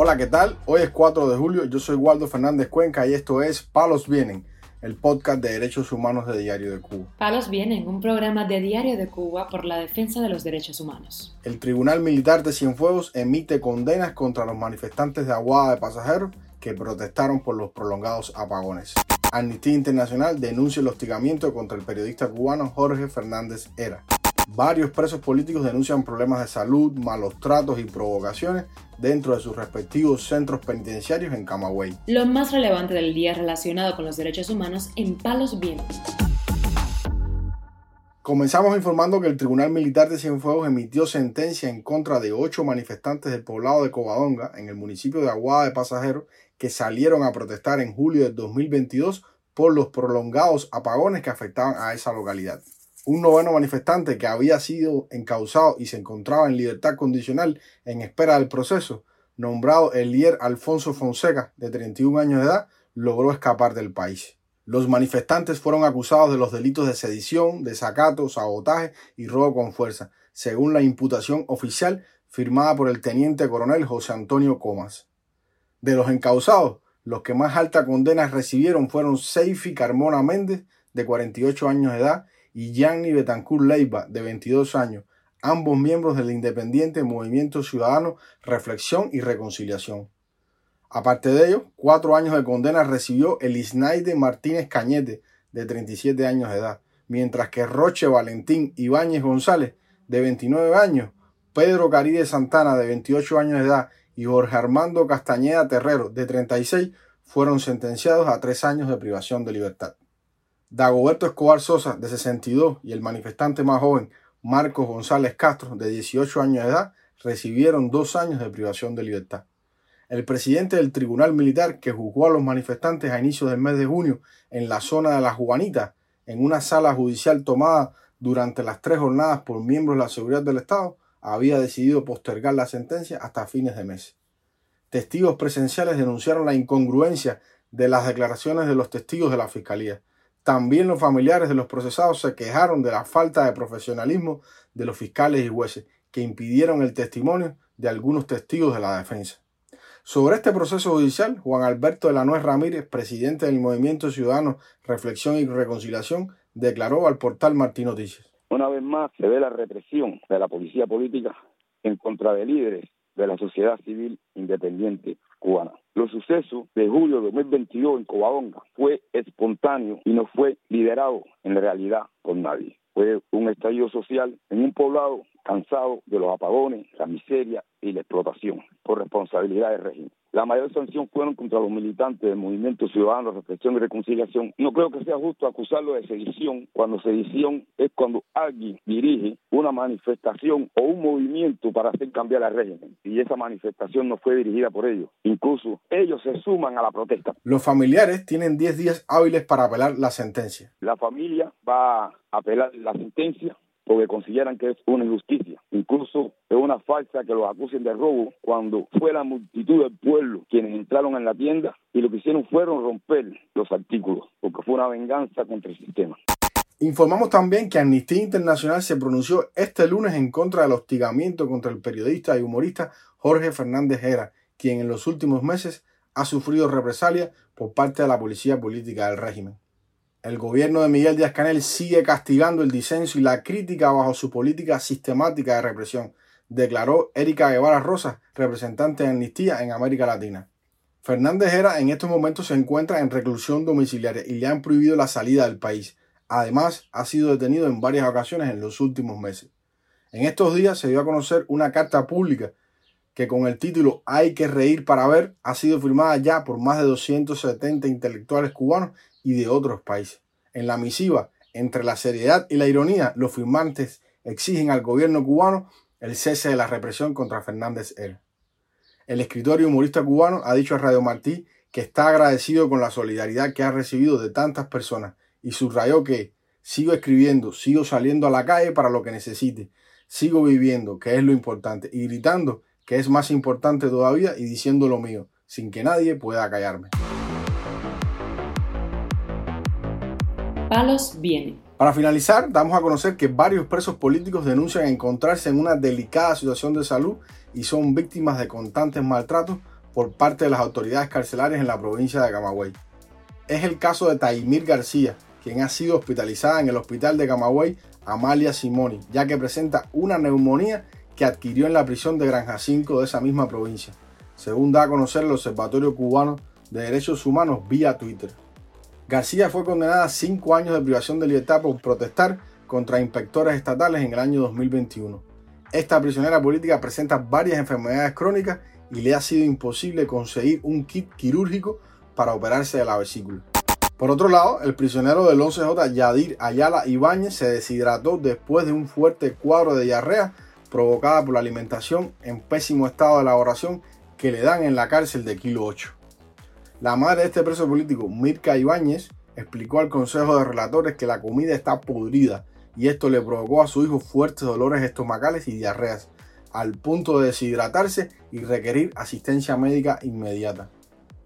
Hola, ¿qué tal? Hoy es 4 de julio, yo soy Waldo Fernández Cuenca y esto es Palos Vienen, el podcast de derechos humanos de Diario de Cuba. Palos Vienen, un programa de Diario de Cuba por la defensa de los derechos humanos. El Tribunal Militar de Cienfuegos emite condenas contra los manifestantes de Aguada de Pasajeros que protestaron por los prolongados apagones. Amnistía Internacional denuncia el hostigamiento contra el periodista cubano Jorge Fernández Era. Varios presos políticos denuncian problemas de salud, malos tratos y provocaciones dentro de sus respectivos centros penitenciarios en Camagüey. Lo más relevante del día relacionado con los derechos humanos en Palos Vientos. Comenzamos informando que el Tribunal Militar de Cienfuegos emitió sentencia en contra de ocho manifestantes del poblado de Covadonga, en el municipio de Aguada de Pasajeros, que salieron a protestar en julio de 2022 por los prolongados apagones que afectaban a esa localidad un noveno manifestante que había sido encausado y se encontraba en libertad condicional en espera del proceso, nombrado Elier Alfonso Fonseca, de 31 años de edad, logró escapar del país. Los manifestantes fueron acusados de los delitos de sedición, desacato, sabotaje y robo con fuerza, según la imputación oficial firmada por el teniente coronel José Antonio Comas. De los encausados, los que más alta condena recibieron fueron Seifi Carmona Méndez, de 48 años de edad, y Gianni Betancourt Leiva, de 22 años, ambos miembros del independiente Movimiento Ciudadano Reflexión y Reconciliación. Aparte de ello, cuatro años de condena recibió Elisnaide Martínez Cañete, de 37 años de edad, mientras que Roche Valentín Ibáñez González, de 29 años, Pedro Caride Santana, de 28 años de edad, y Jorge Armando Castañeda Terrero, de 36, fueron sentenciados a tres años de privación de libertad. Dagoberto Escobar Sosa, de 62, y el manifestante más joven, Marcos González Castro, de 18 años de edad, recibieron dos años de privación de libertad. El presidente del Tribunal Militar, que juzgó a los manifestantes a inicios del mes de junio en la zona de la Juanita, en una sala judicial tomada durante las tres jornadas por miembros de la seguridad del Estado, había decidido postergar la sentencia hasta fines de mes. Testigos presenciales denunciaron la incongruencia de las declaraciones de los testigos de la Fiscalía. También los familiares de los procesados se quejaron de la falta de profesionalismo de los fiscales y jueces que impidieron el testimonio de algunos testigos de la defensa. Sobre este proceso judicial, Juan Alberto de la Nuez Ramírez, presidente del Movimiento Ciudadano Reflexión y Reconciliación, declaró al portal Martín Noticias. Una vez más se ve la represión de la policía política en contra de líderes de la sociedad civil independiente cubana. Los sucesos de julio de 2022 en Covadonga fue espontáneo y no fue liderado en realidad por nadie. Fue un estallido social en un poblado cansado de los apagones, la miseria y la explotación por responsabilidad del régimen. La mayor sanción fueron contra los militantes del Movimiento Ciudadano, Reflexión y Reconciliación. No creo que sea justo acusarlo de sedición cuando sedición es cuando alguien dirige una manifestación o un movimiento para hacer cambiar al régimen. Y esa manifestación no fue dirigida por ellos. Incluso ellos se suman a la protesta. Los familiares tienen 10 días hábiles para apelar la sentencia. La familia va a apelar la sentencia porque consideran que es una injusticia. Incluso es una falsa que los acusen de robo cuando fue la multitud del pueblo quienes entraron en la tienda y lo que hicieron fueron romper los artículos, porque fue una venganza contra el sistema. Informamos también que Amnistía Internacional se pronunció este lunes en contra del hostigamiento contra el periodista y humorista Jorge Fernández Hera, quien en los últimos meses ha sufrido represalias por parte de la policía política del régimen. El gobierno de Miguel Díaz Canel sigue castigando el disenso y la crítica bajo su política sistemática de represión, declaró Erika Guevara Rosas, representante de Amnistía en América Latina. Fernández Hera en estos momentos se encuentra en reclusión domiciliaria y le han prohibido la salida del país. Además, ha sido detenido en varias ocasiones en los últimos meses. En estos días se dio a conocer una carta pública que con el título Hay que reír para ver ha sido firmada ya por más de 270 intelectuales cubanos y de otros países. En la misiva, entre la seriedad y la ironía, los firmantes exigen al gobierno cubano el cese de la represión contra Fernández L. El escritor y humorista cubano ha dicho a Radio Martí que está agradecido con la solidaridad que ha recibido de tantas personas y subrayó que sigo escribiendo, sigo saliendo a la calle para lo que necesite, sigo viviendo, que es lo importante, y gritando, que es más importante todavía, y diciendo lo mío, sin que nadie pueda callarme. palos viene. Para finalizar, damos a conocer que varios presos políticos denuncian encontrarse en una delicada situación de salud y son víctimas de constantes maltratos por parte de las autoridades carcelarias en la provincia de Camagüey. Es el caso de Taimir García, quien ha sido hospitalizada en el hospital de Camagüey Amalia Simoni, ya que presenta una neumonía que adquirió en la prisión de Granja 5 de esa misma provincia, según da a conocer el Observatorio Cubano de Derechos Humanos vía Twitter. García fue condenada a cinco años de privación de libertad por protestar contra inspectores estatales en el año 2021. Esta prisionera política presenta varias enfermedades crónicas y le ha sido imposible conseguir un kit quirúrgico para operarse de la vesícula. Por otro lado, el prisionero del 11J Yadir Ayala Ibáñez se deshidrató después de un fuerte cuadro de diarrea provocada por la alimentación en pésimo estado de elaboración que le dan en la cárcel de Kilo 8. La madre de este preso político, Mirka Ibáñez, explicó al Consejo de Relatores que la comida está podrida y esto le provocó a su hijo fuertes dolores estomacales y diarreas, al punto de deshidratarse y requerir asistencia médica inmediata.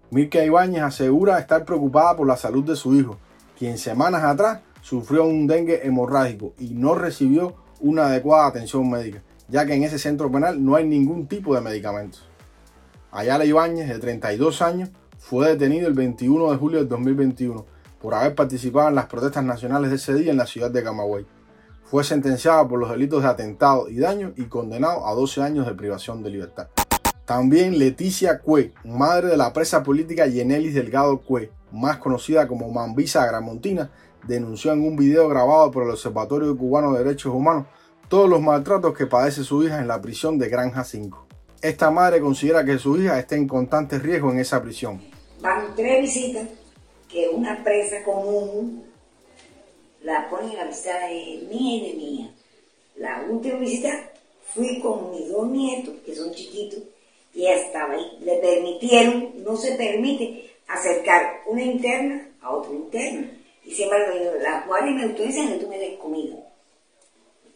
Mirka Ibáñez asegura estar preocupada por la salud de su hijo, quien semanas atrás sufrió un dengue hemorrágico y no recibió una adecuada atención médica, ya que en ese centro penal no hay ningún tipo de medicamentos. Ayala Ibáñez, de 32 años, fue detenido el 21 de julio del 2021 por haber participado en las protestas nacionales de ese día en la ciudad de Camagüey. Fue sentenciado por los delitos de atentado y daño y condenado a 12 años de privación de libertad. También Leticia Cue, madre de la presa política Yenelis Delgado Cue, más conocida como Mambisa Gramontina, denunció en un video grabado por el Observatorio Cubano de Derechos Humanos todos los maltratos que padece su hija en la prisión de Granja 5. Esta madre considera que su hija está en constante riesgo en esa prisión van tres visitas que una presa común la ponen en la visita de mía y de mía. La última visita fui con mis dos nietos, que son chiquitos, y estaba ahí. Le permitieron, no se permite acercar una interna a otra interna. Y siempre la guardia me autorizan que tú me des comida.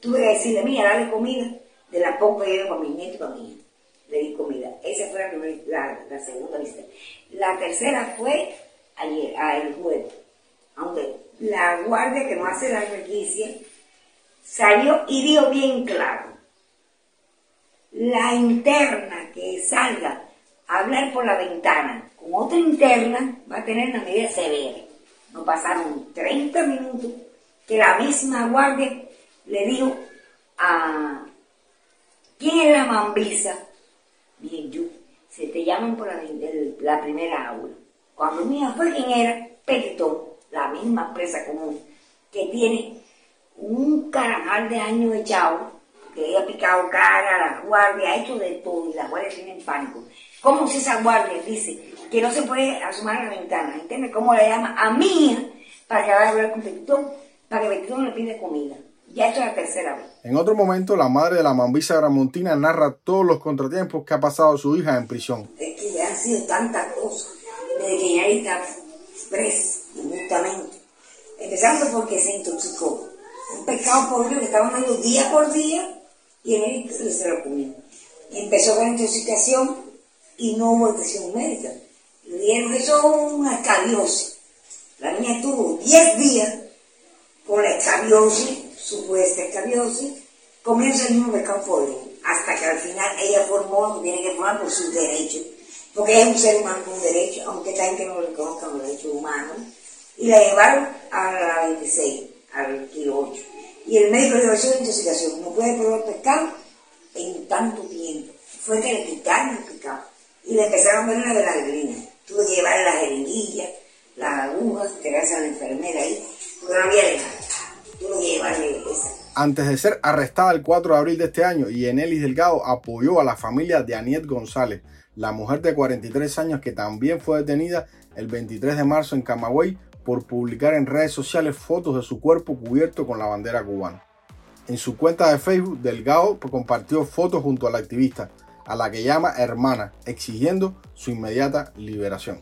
Tuve que decirle, mía, dale comida, de la poca que llevo con mis nietos y con mi le di comida. Esa fue la, la, segunda visita. La tercera fue ayer, el jueves, aunque la guardia que no hace la requisición salió y dio bien claro. La interna que salga a hablar por la ventana con otra interna va a tener una medida severa. No pasaron 30 minutos que la misma guardia le dijo a quién es la mambisa bien yo, se te llaman por la, primera aula. Cuando mía fue quien era, Pelitón, la misma empresa común, que tiene un caranal de años echado, que ha picado cara, la guardia, ha hecho de todo, y la guardia tiene pánico. ¿Cómo si esa guardia dice que no se puede asomar a la ventana? ¿Entiendes cómo le llama a mí para que vaya a hablar con Pelitón, para que Pelitón le pide comida? Ya esto es la tercera vez. En otro momento, la madre de la mambisa gramontina narra todos los contratiempos que ha pasado su hija en prisión. Es que ya han sido tantas cosas, desde que ella está presa, injustamente. Empezando porque se intoxicó. Un pescado podrido que estaba dando día por día y en él se lo comió. Empezó con intoxicación y no hubo atención médica. Le dieron eso una escabiosis. La niña tuvo 10 días con la escabiosis supuesta escabiosis, comienza el mismo pescado podrido, hasta que al final ella formó lo que tiene que formar por sus derechos, porque es un ser humano con derechos, aunque también que no reconozcan los derechos humanos, y la llevaron a la 26, al kilo 8. Y el médico le dio de intoxicación, no puede probar pescado en tanto tiempo. Fue que le quitaron el pescado y le empezaron a ver una de las grinas. Tuve que llevarle las jeringuillas, las agujas, entregarse a la enfermera ahí, porque no había de antes de ser arrestada el 4 de abril de este año, Yenelis Delgado apoyó a la familia de Aniet González, la mujer de 43 años que también fue detenida el 23 de marzo en Camagüey por publicar en redes sociales fotos de su cuerpo cubierto con la bandera cubana. En su cuenta de Facebook, Delgado compartió fotos junto a la activista, a la que llama hermana, exigiendo su inmediata liberación.